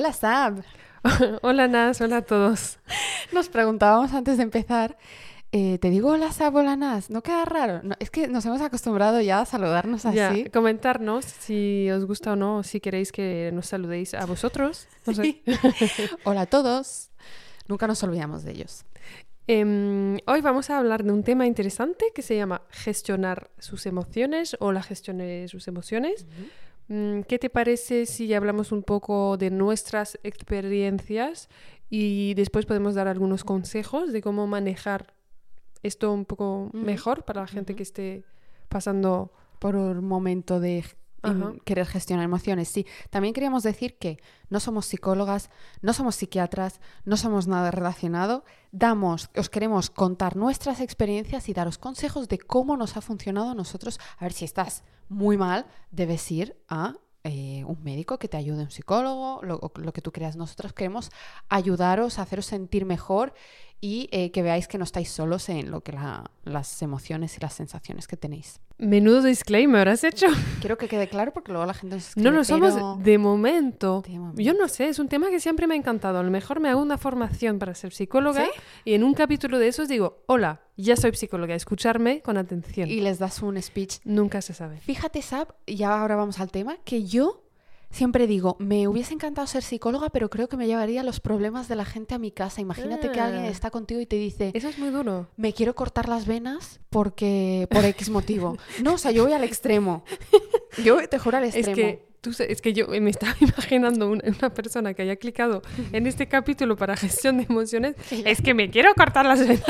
Hola Sab. hola Nas, hola a todos. Nos preguntábamos antes de empezar, eh, te digo hola Sab, hola Nas, ¿no queda raro? No, es que nos hemos acostumbrado ya a saludarnos así. Ya, comentarnos si os gusta o no, si queréis que nos saludéis a vosotros. No sé. hola a todos. Nunca nos olvidamos de ellos. Em, hoy vamos a hablar de un tema interesante que se llama gestionar sus emociones o la gestión de sus emociones. ¿Qué te parece si hablamos un poco de nuestras experiencias y después podemos dar algunos consejos de cómo manejar esto un poco mejor para la gente que esté pasando por un momento de querer gestionar emociones. Sí, también queríamos decir que no somos psicólogas, no somos psiquiatras, no somos nada relacionado. Damos, os queremos contar nuestras experiencias y daros consejos de cómo nos ha funcionado a nosotros. A ver si estás muy mal, debes ir a eh, un médico que te ayude, un psicólogo, lo, lo, que tú creas. Nosotros queremos ayudaros a haceros sentir mejor y eh, que veáis que no estáis solos en lo que las emociones y las sensaciones que tenéis. Menudo disclaimer has hecho. Quiero que quede claro porque luego la gente nos No lo somos de momento. Yo no sé, es un tema que siempre me ha encantado. A lo mejor me hago una formación para ser psicóloga y en un capítulo de esos digo, hola, ya soy psicóloga, escucharme con atención. Y les das un speech. Nunca se sabe. Fíjate, Sab, y ahora vamos al tema, que yo Siempre digo, me hubiese encantado ser psicóloga, pero creo que me llevaría los problemas de la gente a mi casa. Imagínate que alguien ah. está contigo y te dice... Eso es muy duro. Me quiero cortar las venas porque... por X motivo. No, o sea, yo voy al extremo. Yo te juro al extremo. Es que, tú, es que yo me estaba imaginando una, persona que haya clicado en este capítulo para gestión de emociones. es que me quiero cortar las venas.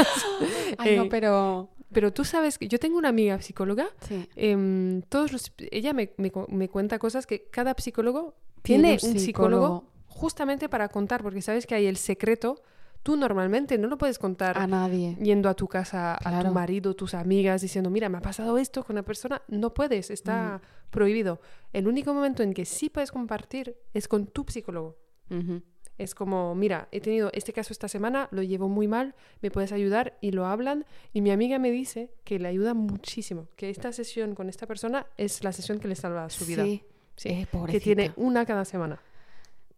Ay, no, eh, pero... Pero tú sabes que yo tengo una amiga psicóloga, em, todos los, ella me, me, cuenta cosas que cada psicólogo tiene, un, psicólogo. justamente para contar, porque sabes que hay el secreto. Tú normalmente no lo puedes contar a nadie. Yendo a tu casa, a tu marido, tus amigas, diciendo, mira, me ha pasado esto con una persona. No puedes, está mm. prohibido. El único momento en que sí puedes compartir es con tu psicólogo. Es como, mira, he tenido este caso esta semana, lo llevo muy mal, me puedes ayudar y lo hablan. Y mi amiga me dice que le ayuda muchísimo, que esta sesión con esta persona es la sesión que le salva su vida. Sí, sí eh, que tiene una cada semana.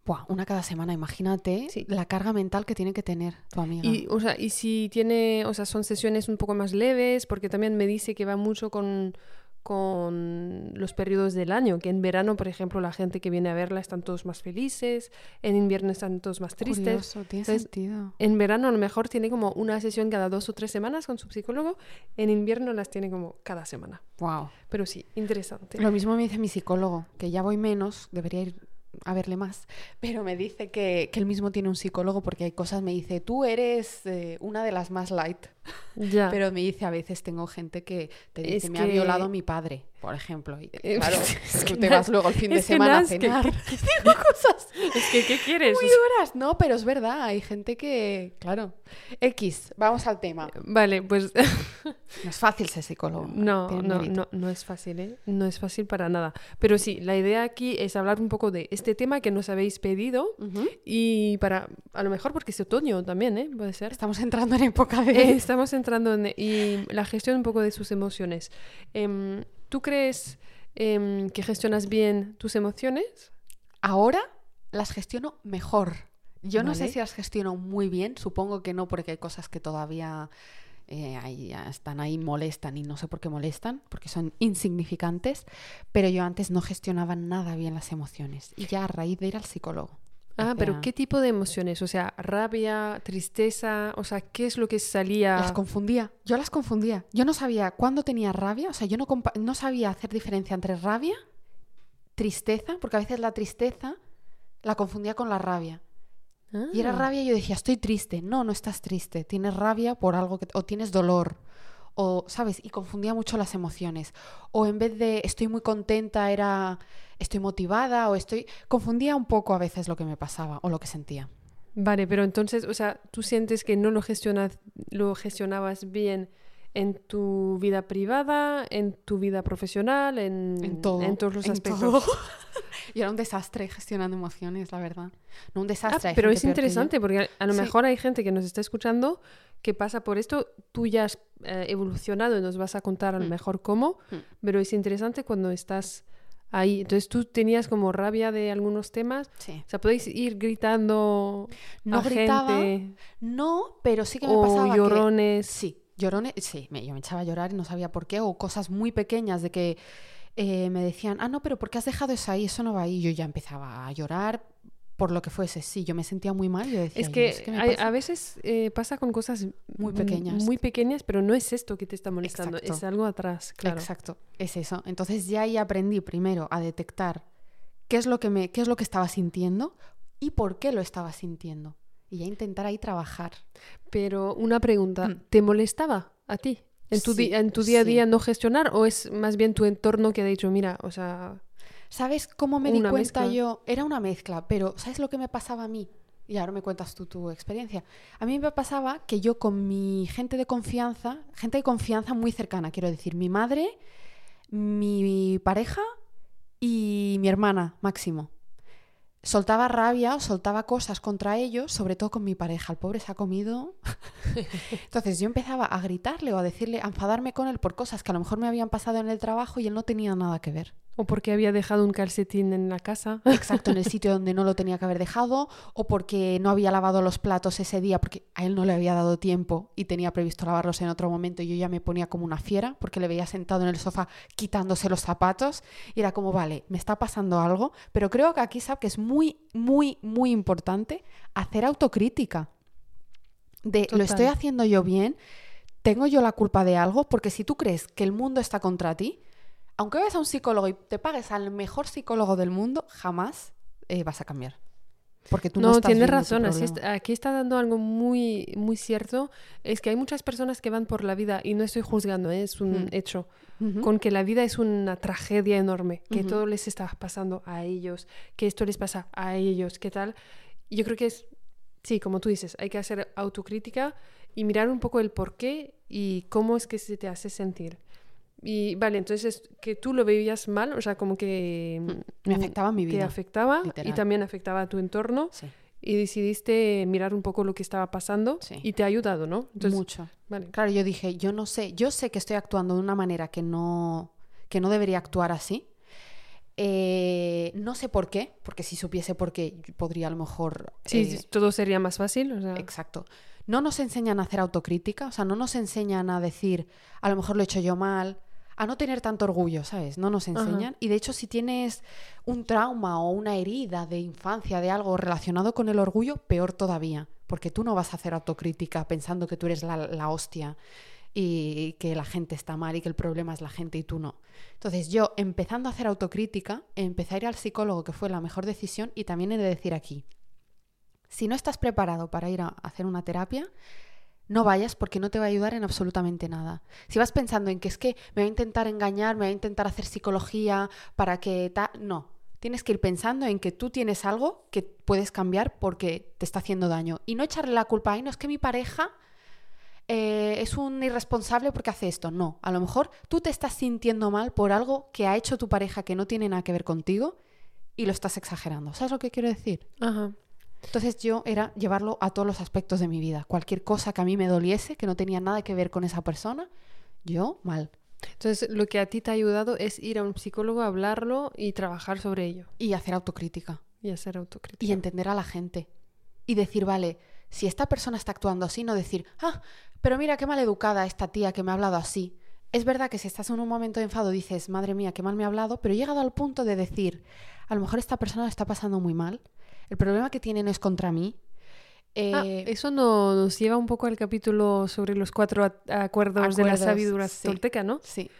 Buah, una cada semana, imagínate la carga mental que tiene que tener tu amiga. Y, o sea, y si tiene, o sea, son sesiones un poco más leves, porque también me dice que va mucho con, con los periodos del año, que en verano, por ejemplo, la gente que viene a verla están todos más felices, en invierno están todos más tristes. tiene sentido. En verano a lo mejor tiene como una sesión cada dos o tres semanas con su psicólogo, en invierno las tiene como cada semana. Wow. Pero sí, interesante. Lo mismo me dice mi psicólogo, que ya voy menos, debería ir a verle más, pero me dice que, que él mismo tiene un psicólogo porque hay cosas, me dice, tú eres eh, una de las más light. Ya. Pero me dice, a veces tengo gente que te dice, me ha violado mi padre por ejemplo. Y, eh, claro, es que te vas luego el fin de semana a cenar. ¿Qué, digo cosas. Es que, ¿qué quieres? Muy duras. No, pero es verdad. Hay gente que, claro. X, vamos al tema. Vale, pues. no es fácil ser psicólogo. No, no, no, no es fácil, ¿eh? No es fácil para nada. Pero sí, la idea aquí es hablar un poco de este tema que nos habéis pedido y para, a lo mejor porque es otoño también, ¿eh? Puede ser. Estamos entrando en época de. Eh, estamos entrando en. Y la gestión un poco de sus emociones. Eh, ¿Tú crees em, que gestionas bien tus emociones? Ahora las gestiono mejor. Yo no sé si las gestiono muy bien, supongo que no, porque hay cosas que todavía eh, están ahí, molestan y no sé por qué molestan, porque son insignificantes, pero yo antes no gestionaba nada bien las emociones y ya a raíz de ir al psicólogo. Ah, pero ¿qué tipo de emociones? O sea, rabia, tristeza, o sea, ¿qué es lo que salía? Las confundía, yo las confundía. Yo no sabía cuándo tenía rabia, o sea, yo no, no sabía hacer diferencia entre rabia, tristeza, porque a veces la tristeza la confundía con la rabia. Y era ah. rabia y yo decía, estoy triste. No, no estás triste. Tienes rabia por algo que... o tienes dolor. O, ¿sabes? Y confundía mucho las emociones. O en vez de estoy muy contenta era estoy motivada o estoy... Confundía un poco a veces lo que me pasaba o lo que sentía. Vale, pero entonces, o sea, ¿tú sientes que no lo, gestionas, lo gestionabas bien en tu vida privada, en tu vida profesional, en, en, todo, en todos los aspectos? y era un desastre gestionando emociones, la verdad. No un desastre. Ah, pero es interesante porque a, lo mejor hay gente que nos está escuchando que pasa por esto. Tú ya has eh, evolucionado y nos vas a contar a lo mm. mejor cómo, mm. pero es interesante cuando estás ahí. Entonces tú tenías como rabia de algunos temas. Sí. O sea, podéis ir gritando No a gritaba, gente no, pero sí que me o pasaba que- llorones. Sí, llorones, sí, me, yo me echaba a llorar y no sabía por qué, o cosas muy pequeñas de que eh, me decían, ah, no, pero ¿por qué has dejado eso ahí? Eso no va ahí. Y yo ya empezaba a llorar por lo que fuese. Sí, yo me sentía muy mal. Yo decía, Es "Yo que, no sé qué me hay- pasa". a veces eh, pasa con cosas Muy pequeñas. Muy pequeñas, pero no es esto que te está molestando, Exacto. es algo atrás, claro. Exacto, es eso. Entonces ya ahí aprendí primero a detectar qué es lo que me, qué es lo que estaba sintiendo y por qué lo estaba sintiendo. Y ya intentar ahí trabajar. Pero una pregunta, Mm. ¿te molestaba a ti? ¿En tu, Sí, en tu día a día no gestionar o es más bien tu entorno que ha dicho, mira, o sea, ¿Sabes cómo me di Una cuenta mezcla. yo? Era una mezcla, pero ¿sabes lo que me pasaba a mí? Y ahora me cuentas tú tu experiencia. A mí me pasaba que yo con mi gente de confianza, gente de confianza muy cercana, quiero decir, mi madre, mi pareja y mi hermana, máximo. Soltaba rabia o soltaba cosas contra ellos, sobre todo con mi pareja. El pobre se ha comido. Entonces yo empezaba a gritarle o a decirle, a enfadarme con él por cosas que a lo mejor me habían pasado en el trabajo y él no tenía nada que ver. O porque había dejado un calcetín en la casa. exacto en el sitio donde no lo tenía que haber dejado o porque no había lavado los platos ese día porque a él no le había dado tiempo y tenía previsto lavarlos en otro momento y yo ya me ponía como una fiera porque le veía sentado en el sofá quitándose los zapatos y era como, vale, me está pasando algo, pero creo que aquí sabe que es muy, muy, muy importante hacer autocrítica. De, ¿lo estoy haciendo yo bien? ¿Tengo yo la culpa de algo? Porque si tú crees que el mundo está contra ti, aunque vayas a un psicólogo y te pagues al mejor psicólogo del mundo, jamás eh, vas a cambiar. Porque tú no, No, estás tienes razón. así problema. está- aquí está dando algo muy, muy cierto. Es que hay muchas personas que van por la vida, y no estoy juzgando, ¿eh? es un Mm. hecho, con que la vida es una tragedia enorme, que todo les está pasando a ellos, que esto les pasa a ellos, ¿qué tal? Yo creo que es, sí, como tú dices, hay que hacer autocrítica y mirar un poco el por qué y cómo es que se te hace sentir. Y vale, entonces que tú lo veías mal, o sea, como que Mm, Me afectaba mi te vida. afectaba y también afectaba a tu entorno Sí, y decidiste mirar un poco lo que estaba pasando Sí. y te ha ayudado, ¿no? Entonces, mucho. vale. Claro, yo dije, yo no sé, yo sé que estoy actuando de una manera que no, que no debería actuar así. Eh, no sé por qué, porque si supiese por qué, podría a lo mejor... Sí, eh, todo sería más fácil, o sea, Exacto. No nos enseñan a hacer autocrítica, o sea, no nos enseñan a decir, a lo mejor lo he hecho yo mal, a no tener tanto orgullo, ¿sabes? No nos Ajá. enseñan. Y de hecho, si tienes un trauma o una herida de infancia, de algo relacionado con el orgullo, peor todavía, porque tú no vas a hacer autocrítica pensando que tú eres la, la hostia y que la gente está mal y que el problema es la gente y tú no. Entonces yo, empezando a hacer autocrítica, empecé a ir al psicólogo, que fue la mejor decisión, y también he de decir aquí, si no estás preparado para ir a hacer una terapia, no vayas porque no te va a ayudar en absolutamente nada. Si vas pensando en que es que me va a intentar engañar, me va a intentar hacer psicología para que tal, no. Tienes que ir pensando en que tú tienes algo que puedes cambiar porque te está haciendo daño. Y no echarle la culpa, ay, no es que mi pareja eh, es un irresponsable porque hace esto. No, a lo mejor tú te estás sintiendo mal por algo que ha hecho tu pareja que no tiene nada que ver contigo y lo estás exagerando. ¿Sabes lo que quiero decir? Ajá. Entonces yo era llevarlo a todos los aspectos de mi vida. Cualquier cosa que a mí me doliese, que no tenía nada que ver con esa persona, yo mal. Entonces, lo que a ti te ha ayudado es ir a un psicólogo, hablarlo y trabajar sobre ello Y hacer autocrítica. y hacer autocrítica. Y entender a la gente. Y decir, vale, si esta persona está actuando así, no decir, ah, pero mira qué mal educada esta tía que me ha hablado así. Es verdad que si estás en un momento de enfado dices, madre mía, qué mal me ha hablado, pero he llegado al punto de decir, a lo mejor esta persona lo está pasando muy mal. El problema que tienen es contra mí. Ah, Eh, eso no- nos lleva un poco al capítulo sobre los cuatro acuerdos, de la sabiduría sí. tolteca, ¿no? Sí,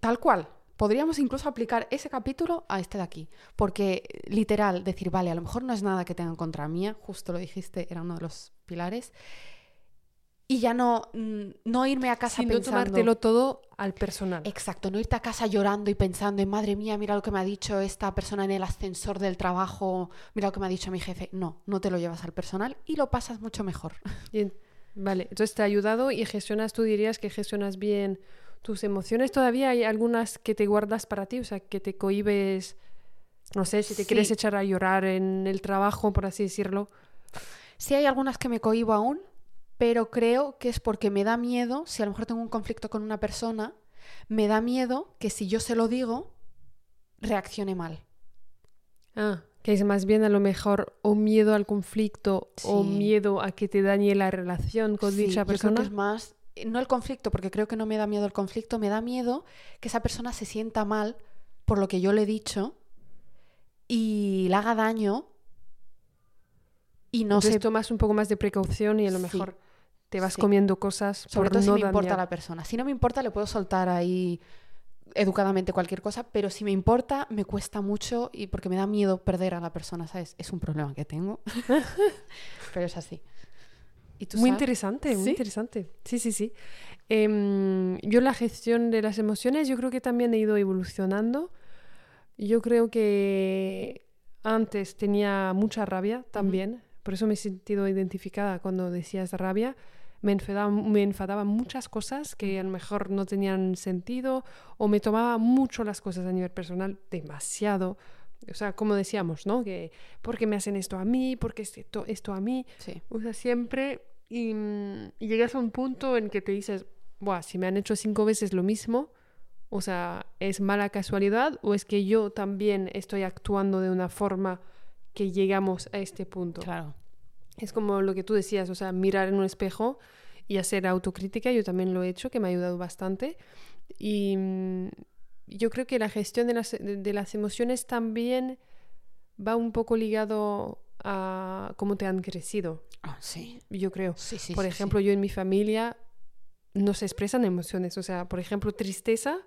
tal cual. Podríamos incluso aplicar ese capítulo a este de aquí. Porque, literal, decir, vale, a lo mejor no es nada que tengan contra mía, justo lo dijiste, era uno de los pilares. Y ya no, mm, no irme a casa Sin no pensando... tomártelo todo al personal. Exacto, no irte a casa llorando y pensando en, madre mía, mira lo que me ha dicho esta persona en el ascensor del trabajo, mira lo que me ha dicho mi jefe. No, no te lo llevas al personal y lo pasas mucho mejor. Bien. Vale, entonces te ha ayudado y gestionas, tú dirías que gestionas bien tus emociones. ¿Todavía hay algunas que te guardas para ti? O sea, que te cohibes, no sé, si te Sí. quieres echar a llorar en el trabajo, por así decirlo. Sí hay algunas que me cohibo aún, pero creo que es porque me da miedo, si a lo mejor tengo un conflicto con una persona, me da miedo que si yo se lo digo, reaccione mal. Ah, que es más bien a lo mejor o miedo al conflicto o miedo a que te dañe la relación con dicha persona. Yo creo que es más, no el conflicto, porque creo que no me da miedo el conflicto, me da miedo que esa persona se sienta mal por lo que yo le he dicho y le haga daño y no se... tomas un poco más de precaución y a lo mejor te vas comiendo cosas Sobre todo si me importa la persona. Si no me importa, le puedo soltar ahí educadamente cualquier cosa, pero si me importa, me cuesta mucho y porque me da miedo perder a la persona, ¿sabes? Es un problema que tengo. pero es así. ¿Y muy interesante, muy interesante. Sí, sí, sí. Em, yo la gestión de las emociones, yo creo que también he ido evolucionando. Yo creo que antes tenía mucha rabia también, por eso me he sentido identificada cuando decías rabia. Me enfadaba, me enfadaba muchas cosas que a lo mejor no tenían sentido o me tomaba mucho las cosas a nivel personal demasiado. O sea, como decíamos, ¿no? Que, ¿por qué me hacen esto a mí? ¿Por qué esto, esto a mí? Sí. O sea, siempre... Y, y llegas a un punto en que te dices, Buah, si me han hecho cinco veces lo mismo, o sea, ¿es mala casualidad o es que yo también estoy actuando de una forma que llegamos a este punto? Claro. Es como lo que tú decías, o sea, mirar en un espejo y hacer autocrítica, yo también lo he hecho, que me ha ayudado bastante. Y mm, yo creo que la gestión de las, de, las emociones también va un poco ligado a cómo te han crecido. Ah, sí. Yo creo. Sí, sí, Por ejemplo, yo en mi familia no se expresan emociones. O sea, por ejemplo, tristeza.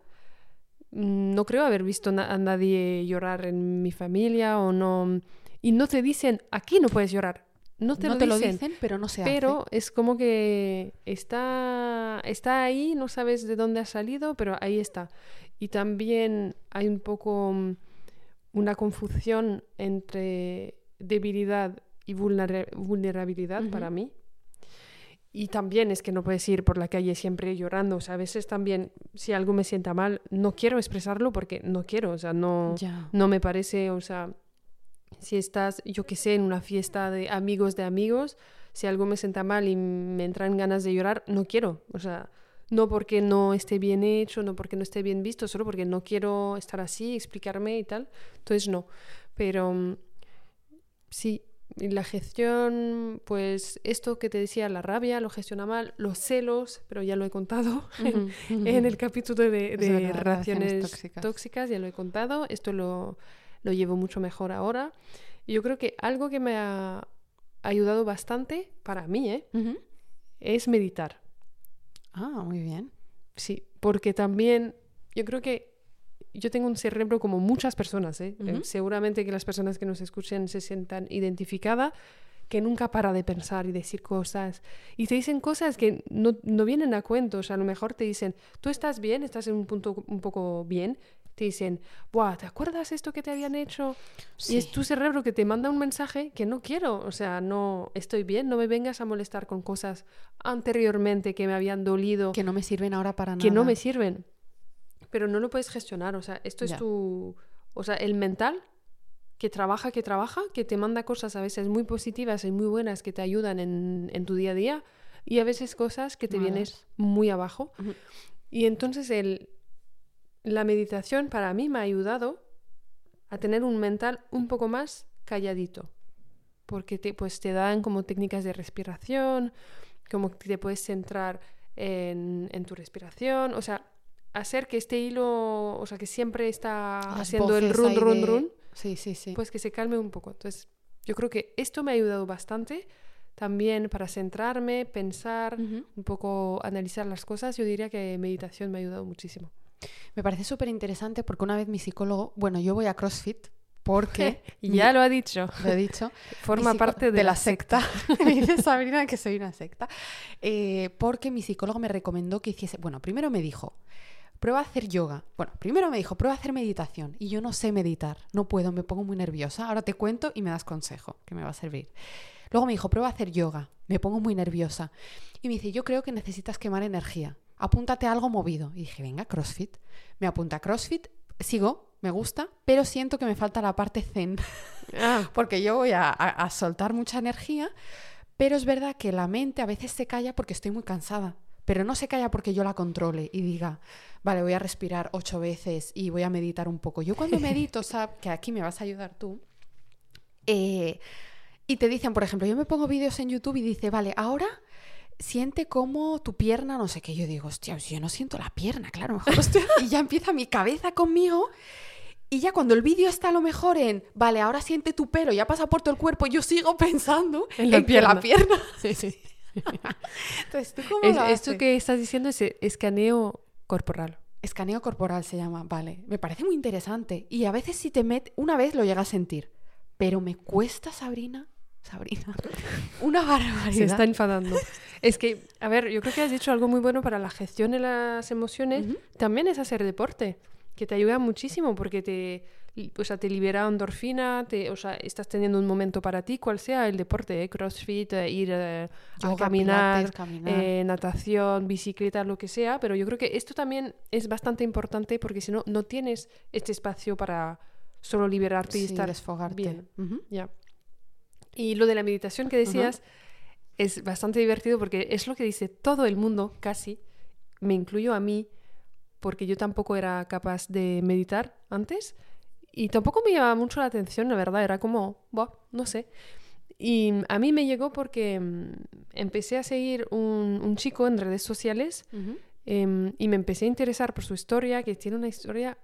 Mm, no creo haber visto a nadie llorar en mi familia o no. Y no te dicen, aquí no puedes llorar. No te, lo, dicen, pero no se Pero es como que está, está ahí, no sabes de dónde ha salido, pero ahí está. Y también hay un poco mm, una confusión entre debilidad y vulnerabilidad para mí. Y también es que no puedes ir por la calle siempre llorando. O sea, a veces también, si algo me sienta mal, no quiero expresarlo porque no quiero. O sea, no, no me parece, o sea, si estás, yo qué sé, en una fiesta de amigos de amigos, si algo me sienta mal y me entran ganas de llorar, no quiero. O sea, no porque no esté bien hecho, no porque no esté bien visto, solo porque no quiero estar así, explicarme y tal. Entonces, no. Pero mm, sí, la gestión, pues esto que te decía, la rabia lo gestiona mal, los celos, pero ya lo he contado en, el capítulo de, relaciones, tóxicas. ya lo he contado. Esto lo lo llevo mucho mejor ahora. Y yo creo que algo que me ha ayudado bastante para mí ¿eh? es meditar. Ah, muy bien. Sí, porque también yo creo que yo tengo un cerebro como muchas personas, ¿eh? Seguramente que las personas que nos escuchen se sientan identificadas, que nunca para de pensar y decir cosas. Y te dicen cosas que no, no vienen a cuento. O sea, a lo mejor te dicen, tú estás bien, estás en un punto un poco bien, te dicen, Buah, ¿te acuerdas esto que te habían hecho? Y es tu cerebro que te manda un mensaje que no quiero, o sea, no estoy bien, no me vengas a molestar con cosas anteriormente que me habían dolido. Que no me sirven ahora para nada. Que no me sirven. Pero no lo puedes gestionar, o sea, esto es tu... O sea, el mental que trabaja, que trabaja, que te manda cosas a veces muy positivas y muy buenas que te ayudan en, en tu día a día y a veces cosas que te vienes muy abajo. Y entonces el, la meditación para mí me ha ayudado a tener un mental un poco más calladito, porque te, pues, te dan como técnicas de respiración, como que te puedes centrar en, tu respiración, o sea, hacer que este hilo, o sea, que siempre está haciendo el run, run, run, sí, sí, sí. pues que se calme un poco. Entonces, yo creo que esto me ha ayudado bastante también para centrarme, pensar, un poco analizar las cosas. Yo diría que meditación me ha ayudado muchísimo. Me parece súper interesante porque una vez mi psicólogo, bueno, yo voy a CrossFit porque... ya lo ha dicho. Lo he dicho. Forma parte de, la, secta. me dice Sabrina que soy una secta. Eh, porque mi psicólogo me recomendó que hiciese... Bueno, primero me dijo, prueba a hacer yoga. Bueno, primero me dijo, prueba a hacer meditación. Y yo no sé meditar, no puedo, me pongo muy nerviosa. Ahora te cuento y me das consejo, que me va a servir. Luego me dijo, prueba a hacer yoga, me pongo muy nerviosa. Y me dice, yo creo que necesitas quemar energía apúntate a algo movido. Y dije, venga, CrossFit. Me apunta a CrossFit, sigo, me gusta, pero siento que me falta la parte zen. Ah. porque yo voy a, soltar mucha energía, pero es verdad que la mente a veces se calla porque estoy muy cansada. pero no se calla porque yo la controle y diga, vale, voy a respirar ocho veces y voy a meditar un poco. Yo cuando medito, ¿sabes? Que aquí me vas a ayudar tú. Eh, y te dicen, por ejemplo, yo me pongo vídeos en YouTube y dice, vale, ahora siente como tu pierna, no sé qué. Yo digo, hostia, yo no siento la pierna, claro, mejor. y ya empieza mi cabeza conmigo. Y ya cuando el vídeo está a lo mejor en, vale, ahora siente tu pelo, ya pasa por todo el cuerpo, yo sigo pensando en la pierna. la pierna. Sí, sí. Entonces, ¿tú cómo Esto que estás diciendo es escaneo corporal. Escaneo corporal se llama, vale. Me parece muy interesante. Y a veces si te metes, una vez lo llega a sentir, pero me cuesta, Sabrina, Sabrina. Una barbaridad. Se está enfadando. es que, a ver, yo creo que has dicho algo muy bueno para la gestión de las emociones. También es hacer deporte, que te ayuda muchísimo porque te, o sea, te libera endorfina, te, o sea, estás teniendo un momento para ti, cual sea el deporte, ¿eh? crossfit, eh, ir eh, a caminar, natación, bicicleta, lo que sea. Pero yo creo que esto también es bastante importante porque si no, no tienes este espacio para solo liberarte y estar bien. Ya. Y lo de la meditación que decías es bastante divertido porque es lo que dice todo el mundo, casi, me incluyo a mí, porque yo tampoco era capaz de meditar antes y tampoco me llamaba mucho la atención, la verdad, era como, no sé. Y a mí me llegó porque mm, empecé a seguir un, un chico en redes sociales em, y me empecé a interesar por su historia, que tiene una historia,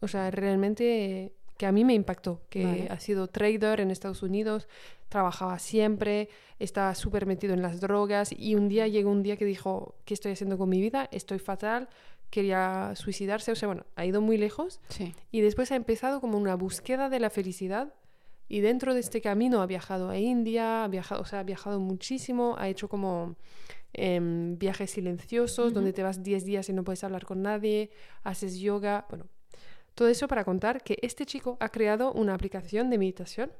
o sea, realmente que a mí me impactó, que ha sido trader en Estados Unidos, trabajaba siempre, estaba súper metido en las drogas y un día llegó un día que dijo, ¿qué estoy haciendo con mi vida? Estoy fatal, quería suicidarse, o sea, bueno, ha ido muy lejos. Y después ha empezado como una búsqueda de la felicidad y dentro de este camino ha viajado a India, ha viajado, o sea, ha viajado muchísimo, ha hecho como em, viajes silenciosos donde te vas 10 días y no puedes hablar con nadie, haces yoga, bueno, todo eso para contar que este chico ha creado una aplicación de meditación.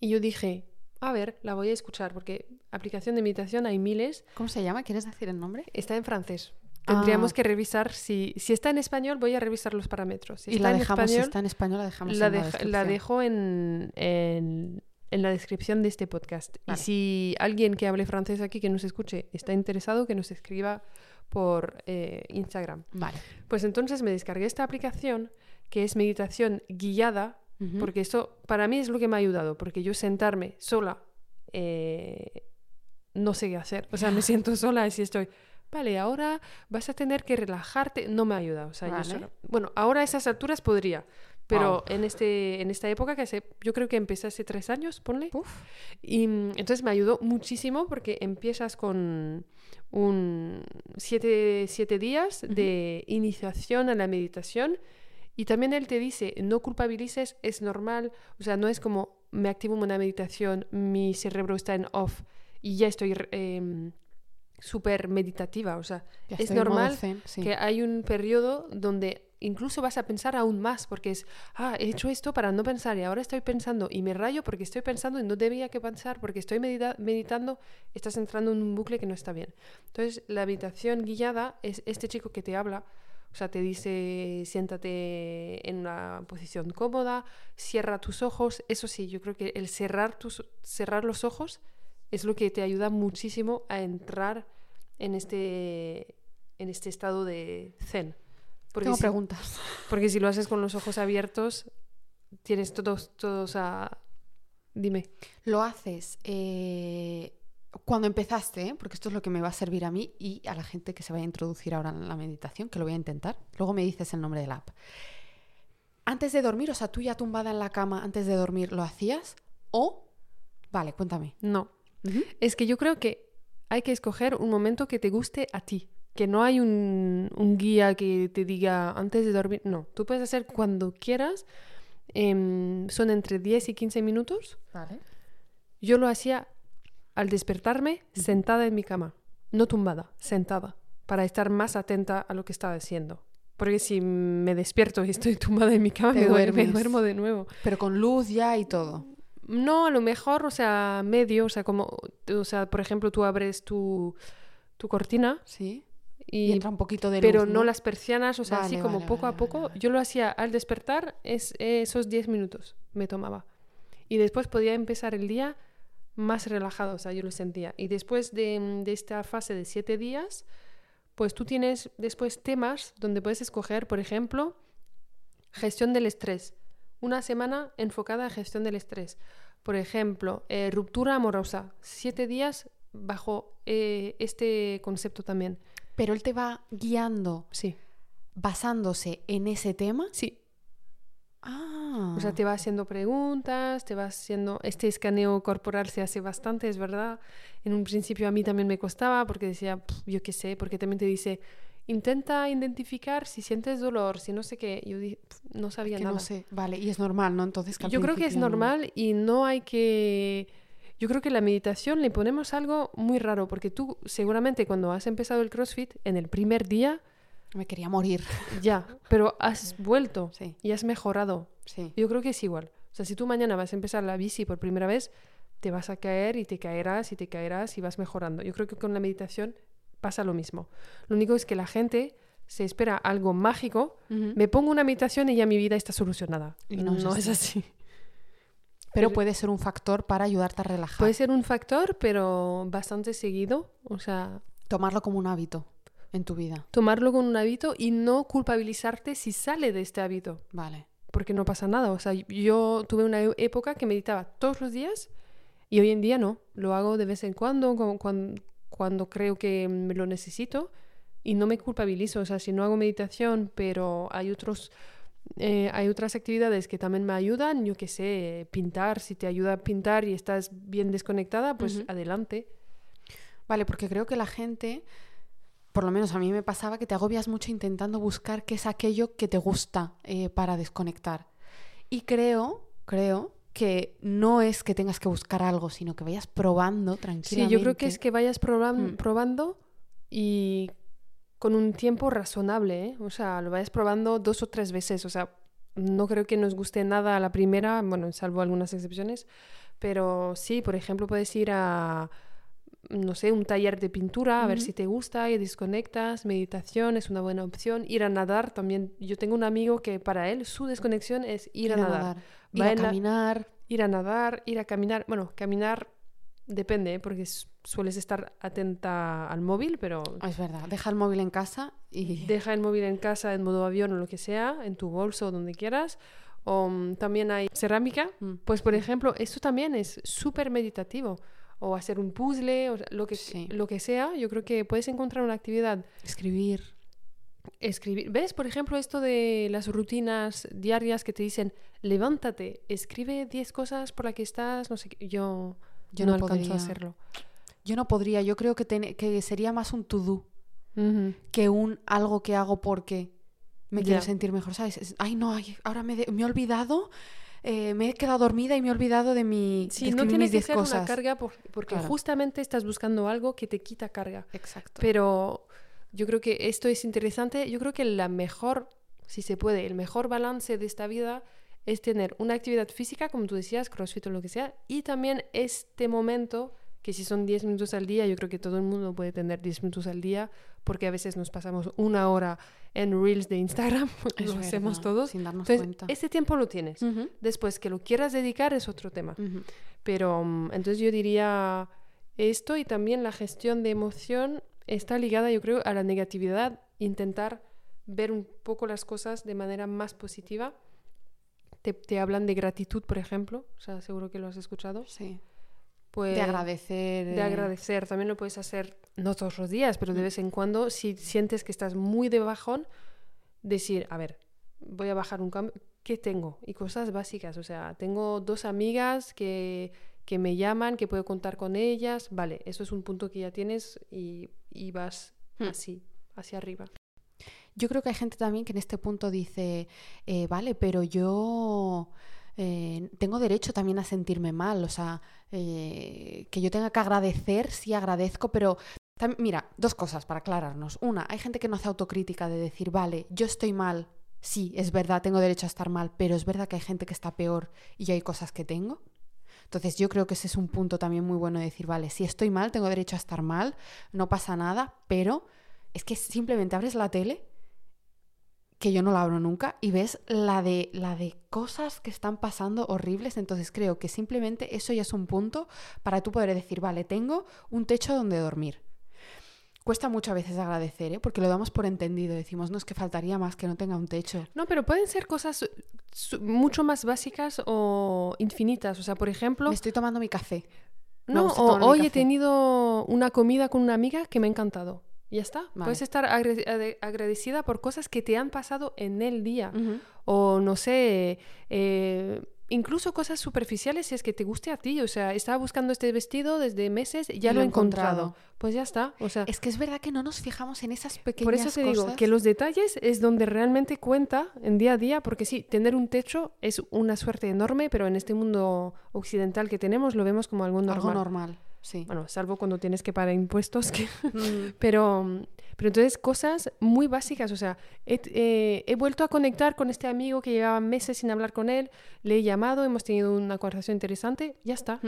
Y yo dije, a ver, la voy a escuchar porque aplicación de meditación hay miles. ¿Cómo se llama? ¿Quieres decir el nombre? Está en francés. Tendríamos ah. que revisar si, si está en español, voy a revisar los parámetros. Si y está la dejamos, en español, si está en español, la dejamos la, en la, la dejo en, en, en, la descripción de este podcast. Y si alguien que hable francés aquí, que nos escuche, está interesado, que nos escriba por eh, Instagram. Vale. Pues entonces me descargué esta aplicación que es meditación guiada, porque eso para mí es lo que me ha ayudado, porque yo sentarme sola eh, no sé qué hacer. O sea, me siento sola y si estoy, vale, ahora vas a tener que relajarte, no me ayuda. O sea, yo Bueno, ahora a esas alturas podría, pero en, este, en esta época, que hace, yo creo que empecé hace tres años, ponle. Y mm, entonces me ayudó muchísimo porque empiezas con un siete, siete días de iniciación a la meditación. Y también él te dice, no culpabilices, es normal. O sea, no es como me activo en una meditación, mi cerebro está en off y ya estoy eh, súper meditativa. O sea, es normal que hay un periodo donde incluso vas a pensar aún más porque es, ah, he hecho esto para no pensar y ahora estoy pensando y me rayo porque estoy pensando y no debía que pensar porque estoy meditando, estás entrando en un bucle que no está bien. Entonces, la meditación guiada es este chico que te habla, o sea, te dice, siéntate en una posición cómoda, cierra tus ojos. Eso sí, yo creo que el cerrar, tus, cerrar los ojos es lo que te ayuda muchísimo a entrar en este, en este estado de zen. Porque Tengo preguntas. Porque si lo haces con los ojos abiertos, tienes todos, todos a... Dime. Lo haces eh, cuando empezaste, porque esto es lo que me va a servir a mí y a la gente que se vaya a introducir ahora en la meditación, que lo voy a intentar. Luego me dices el nombre de la app. Antes de dormir, o sea, tú ya tumbada en la cama antes de dormir, ¿lo hacías? O, vale, cuéntame. No. Es que yo creo que hay que escoger un momento que te guste a ti que no hay un, guía que te diga antes de dormir. No, tú puedes hacer cuando quieras. Em, son entre 10 y 15 minutos. Vale. Yo lo hacía al despertarme sentada en mi cama, no tumbada, sentada, para estar más atenta a lo que estaba haciendo. Porque si me despierto y estoy tumbada en mi cama, me, me, duermo de nuevo. Pero con luz ya y todo. No, a lo mejor, o sea, medio, o sea, como, o sea, por ejemplo, tú abres tu, tu cortina. Sí y, entra un poquito de luz, Pero ¿no? las persianas, o sea, así como poco a poco. Yo lo hacía al despertar, es, esos 10 minutos me tomaba. Y después podía empezar el día más relajado, o sea, yo lo sentía. Y después de, de esta fase de siete días, pues tú tienes después temas donde puedes escoger, por ejemplo, gestión del estrés. Una semana enfocada en gestión del estrés. Por ejemplo, eh, ruptura amorosa. Siete días bajo eh, este concepto también. Pero él te va guiando. Sí. Basándose en ese tema. Sí. Ah. O sea, te va haciendo preguntas, te va haciendo... Este escaneo corporal se hace bastante, es verdad. En un principio a mí también me costaba porque decía, yo qué sé, porque también te dice, intenta identificar si sientes dolor, si no sé qué. Yo no sabía nada. No sé, vale, y es normal, ¿no? Entonces, yo creo que es normal y no hay que... Yo creo que la meditación le ponemos algo muy raro, porque tú seguramente cuando has empezado el CrossFit, en el primer día... Me quería morir. Ya, pero has vuelto sí. y has mejorado. Sí. Yo creo que es igual. O sea, si tú mañana vas a empezar la bici por primera vez, te vas a caer y te caerás y te caerás y vas mejorando. Yo creo que con la meditación pasa lo mismo. Lo único es que la gente se espera algo mágico, me pongo una meditación y ya mi vida está solucionada. Y no, no es, así. es así. Pero puede ser un factor para ayudarte a relajar. Puede ser un factor, pero bastante seguido. O sea. Tomarlo como un hábito en tu vida. Tomarlo como un hábito y no culpabilizarte si sale de este hábito. Vale. Porque no pasa nada. O sea, yo tuve una época que meditaba todos los días y hoy en día no. Lo hago de vez en cuando, cuando, cuando creo que me lo necesito y no me culpabilizo. O sea, si no hago meditación, pero hay otros eh, hay otras actividades que también me ayudan, yo qué sé, pintar, si te ayuda a pintar y estás bien desconectada, pues adelante. Vale, porque creo que la gente, por lo menos a mí me pasaba que te agobias mucho intentando buscar qué es aquello que te gusta eh, para desconectar. Y creo, creo que no es que tengas que buscar algo, sino que vayas probando tranquilamente. Sí, yo creo que es que vayas mm. probando y con un tiempo razonable, ¿eh? o sea, lo vayas probando dos o tres veces, o sea, no creo que nos guste nada a la primera, bueno, salvo algunas excepciones, pero sí, por ejemplo, puedes ir a, no sé, un taller de pintura, a ver si te gusta y desconectas, meditación es una buena opción, ir a nadar también, yo tengo un amigo que para él su desconexión es ir, a, nadar. Ir a caminar. Ir a nadar, ir a caminar, bueno, caminar depende, ¿eh? porque sueles estar atenta al móvil, pero... Es verdad, deja el móvil en casa y... Deja el móvil en casa en modo avión o lo que sea, en tu bolso o donde quieras. O mm, también hay cerámica, mm. pues por ejemplo, esto también es súper meditativo. O hacer un puzzle, o lo que, lo que sea, yo creo que puedes encontrar una actividad. Escribir. Escribir. ¿Ves, por ejemplo, esto de las rutinas diarias que te dicen, levántate, escribe 10 cosas por las que estás, no sé qué. Yo, yo no, podría hacerlo. Yo no podría, yo creo que, que sería más un to-do que un algo que hago porque me quiero sentir mejor, ¿sabes? Ay, no, ahora me, me, he olvidado, eh, me he quedado dormida y me he olvidado de mi. Sí, no tiene que ser una carga porque justamente estás buscando algo que te quita carga. Exacto. Pero yo creo que esto es interesante. Yo creo que la mejor, si se puede, el mejor balance de esta vida es tener una actividad física, como tú decías, crossfit o lo que sea, y también este momento que si son 10 minutos al día, yo creo que todo el mundo puede tener 10 minutos al día, porque a veces nos pasamos una hora en Reels de Instagram, lo hacemos todos. Sin darnos entonces, cuenta. Ese tiempo lo tienes. Después que lo quieras dedicar es otro tema. Pero mm, entonces yo diría esto y también la gestión de emoción está ligada, yo creo, a la negatividad, intentar ver un poco las cosas de manera más positiva. Te, te hablan de gratitud, por ejemplo, o sea, seguro que lo has escuchado. Sí de pues, agradecer. De agradecer. También lo puedes hacer, no todos los días, pero de mm. vez en cuando, si sientes que estás muy de bajón, decir, a ver, voy a bajar un cambio, ¿qué tengo? Y cosas básicas, o sea, tengo dos amigas que, que me llaman, que puedo contar con ellas, vale, eso es un punto que ya tienes y, y vas hmm. así, hacia arriba. Yo creo que hay gente también que en este punto dice, eh, vale, pero yo eh, tengo derecho también a sentirme mal, o sea, eh, que yo tenga que agradecer, sí agradezco, pero mira, dos cosas para aclararnos. Una, hay gente que no hace autocrítica de decir, vale, yo estoy mal, sí, es verdad, tengo derecho a estar mal, pero es verdad que hay gente que está peor y hay cosas que tengo. Entonces yo creo que ese es un punto también muy bueno de decir, vale, si estoy mal, tengo derecho a estar mal, no pasa nada, pero es que simplemente abres la tele que yo no la abro nunca y ves la de, la de cosas que están pasando horribles. Entonces creo que simplemente eso ya es un punto para tú poder decir, vale, tengo un techo donde dormir. Cuesta muchas veces agradecer, ¿eh? porque lo damos por entendido. Decimos, no es que faltaría más que no tenga un techo. No, pero pueden ser cosas mucho más básicas o infinitas. O sea, por ejemplo... Me estoy tomando mi café. No, o hoy he tenido una comida con una amiga que me ha encantado. Ya está. Puedes estar agradecida por cosas que te han pasado en el día. O no sé, eh, incluso cosas superficiales si es que te guste a ti. O sea, estaba buscando este vestido desde meses, ya lo, he encontrado. Pues ya está. O sea, es que es verdad que no nos fijamos en esas pequeñas Por eso te digo que los detalles es donde realmente cuenta en día a día, porque sí, tener un techo es una suerte enorme, pero en este mundo occidental que tenemos lo vemos como algo normal. Algo normal. Sí. Bueno, salvo cuando tienes que pagar impuestos. Que... pero, pero entonces cosas muy básicas. O sea, he, he, vuelto a conectar con este amigo que llevaba meses sin hablar con él. Le he llamado, hemos tenido una conversación interesante. Ya está.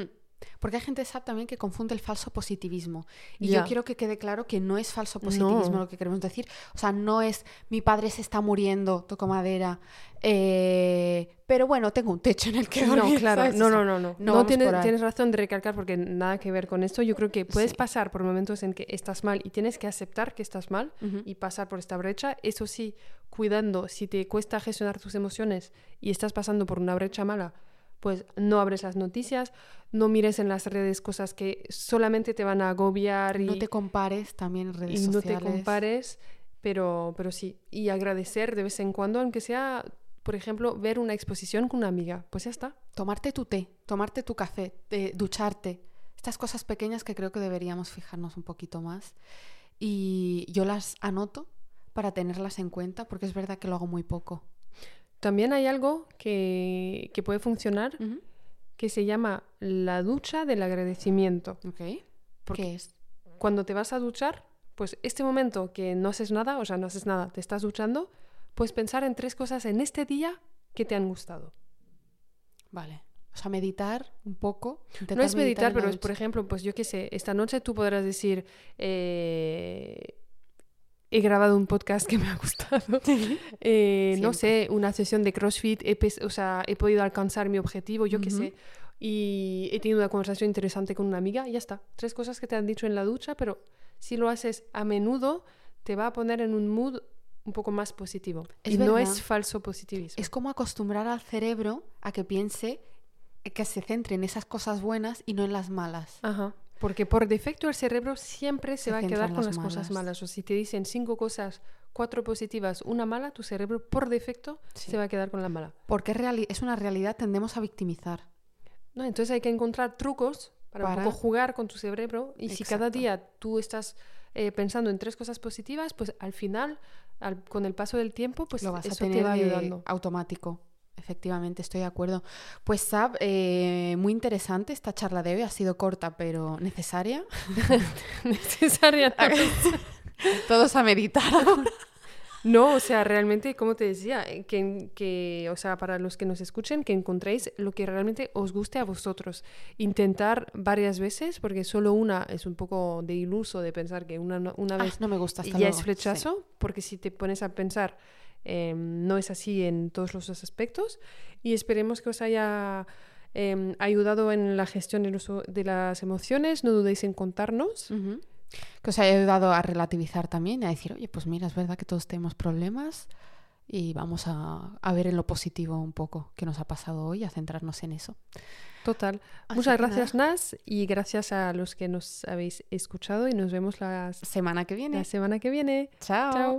Porque hay gente sabe también que confunde el falso positivismo. Y yo quiero que quede claro que no es falso positivismo lo que queremos decir. O sea, no es mi padre se está muriendo, toco madera. Eh, pero bueno, tengo un techo en el que No, claro. No, no, no, no. No, tienes, tienes, razón de recalcar porque nada que ver con esto. Yo creo que puedes pasar por momentos en que estás mal y tienes que aceptar que estás mal y pasar por esta brecha. Eso sí, cuidando, si te cuesta gestionar tus emociones y estás pasando por una brecha mala, pues no abres las noticias, no mires en las redes cosas que solamente te van a agobiar. Y, no te compares también en redes y sociales. no te compares, pero, pero sí. Y agradecer de vez en cuando, aunque sea, por ejemplo, ver una exposición con una amiga. Pues ya está. Tomarte tu té, tomarte tu café, eh, ducharte. Estas cosas pequeñas que creo que deberíamos fijarnos un poquito más. Y yo las anoto para tenerlas en cuenta porque es verdad que lo hago muy poco. También hay algo que, puede funcionar que se llama la ducha del agradecimiento. Okay. ¿Qué es? Cuando te vas a duchar, pues este momento que no haces nada, o sea, no haces nada, te estás duchando, puedes pensar en tres cosas en este día que te han gustado. Vale. O sea, meditar un poco. No es meditar, pero es, por ejemplo, pues yo qué sé, esta noche tú podrás decir, eh, he grabado un podcast que me ha gustado. Eh, no sé, una sesión de CrossFit, he, o sea, he podido alcanzar mi objetivo, yo qué sé. Y he tenido una conversación interesante con una amiga y ya está. Tres cosas que te han dicho en la ducha, pero si lo haces a menudo, te va a poner en un mood un poco más positivo. y no es falso positivismo. Es como acostumbrar al cerebro a que piense que se centre en esas cosas buenas y no en las malas. Ajá. Porque por defecto el cerebro siempre se, va a quedar con las cosas malas. O si te dicen cinco cosas, cuatro positivas, una mala, tu cerebro por defecto se va a quedar con la mala. Porque es una realidad, tendemos a victimizar. No, entonces hay que encontrar trucos para, jugar con tu cerebro. Y si cada día tú estás eh, pensando en tres cosas positivas, pues al final, con el paso del tiempo, pues Lo vas eso a tener te va ayudando. automático. Efectivamente, estoy de acuerdo. Pues Sab, eh, muy interesante esta charla de hoy. Ha sido corta, pero necesaria. necesaria. Todos a meditar No, o sea, realmente, como te decía, eh, que, que, o sea, para los que nos escuchen, que encontréis lo que realmente os guste a vosotros. Intentar varias veces, porque solo una es un poco de iluso de pensar que una, una ah, vez no me gusta ya es flechazo, porque si te pones a pensar Em, no es así en todos los aspectos y esperemos que os haya em, ayudado en la gestión de, las emociones. No dudéis en contarnos. Que os haya ayudado a relativizar también a decir, oye, pues mira, es verdad que todos tenemos problemas y vamos a, a, ver en lo positivo un poco que nos ha pasado hoy, a centrarnos en eso. Total. Muchas gracias. Nas, y gracias a los que nos habéis escuchado y nos vemos la semana que viene. La semana que viene. Chao. Chao.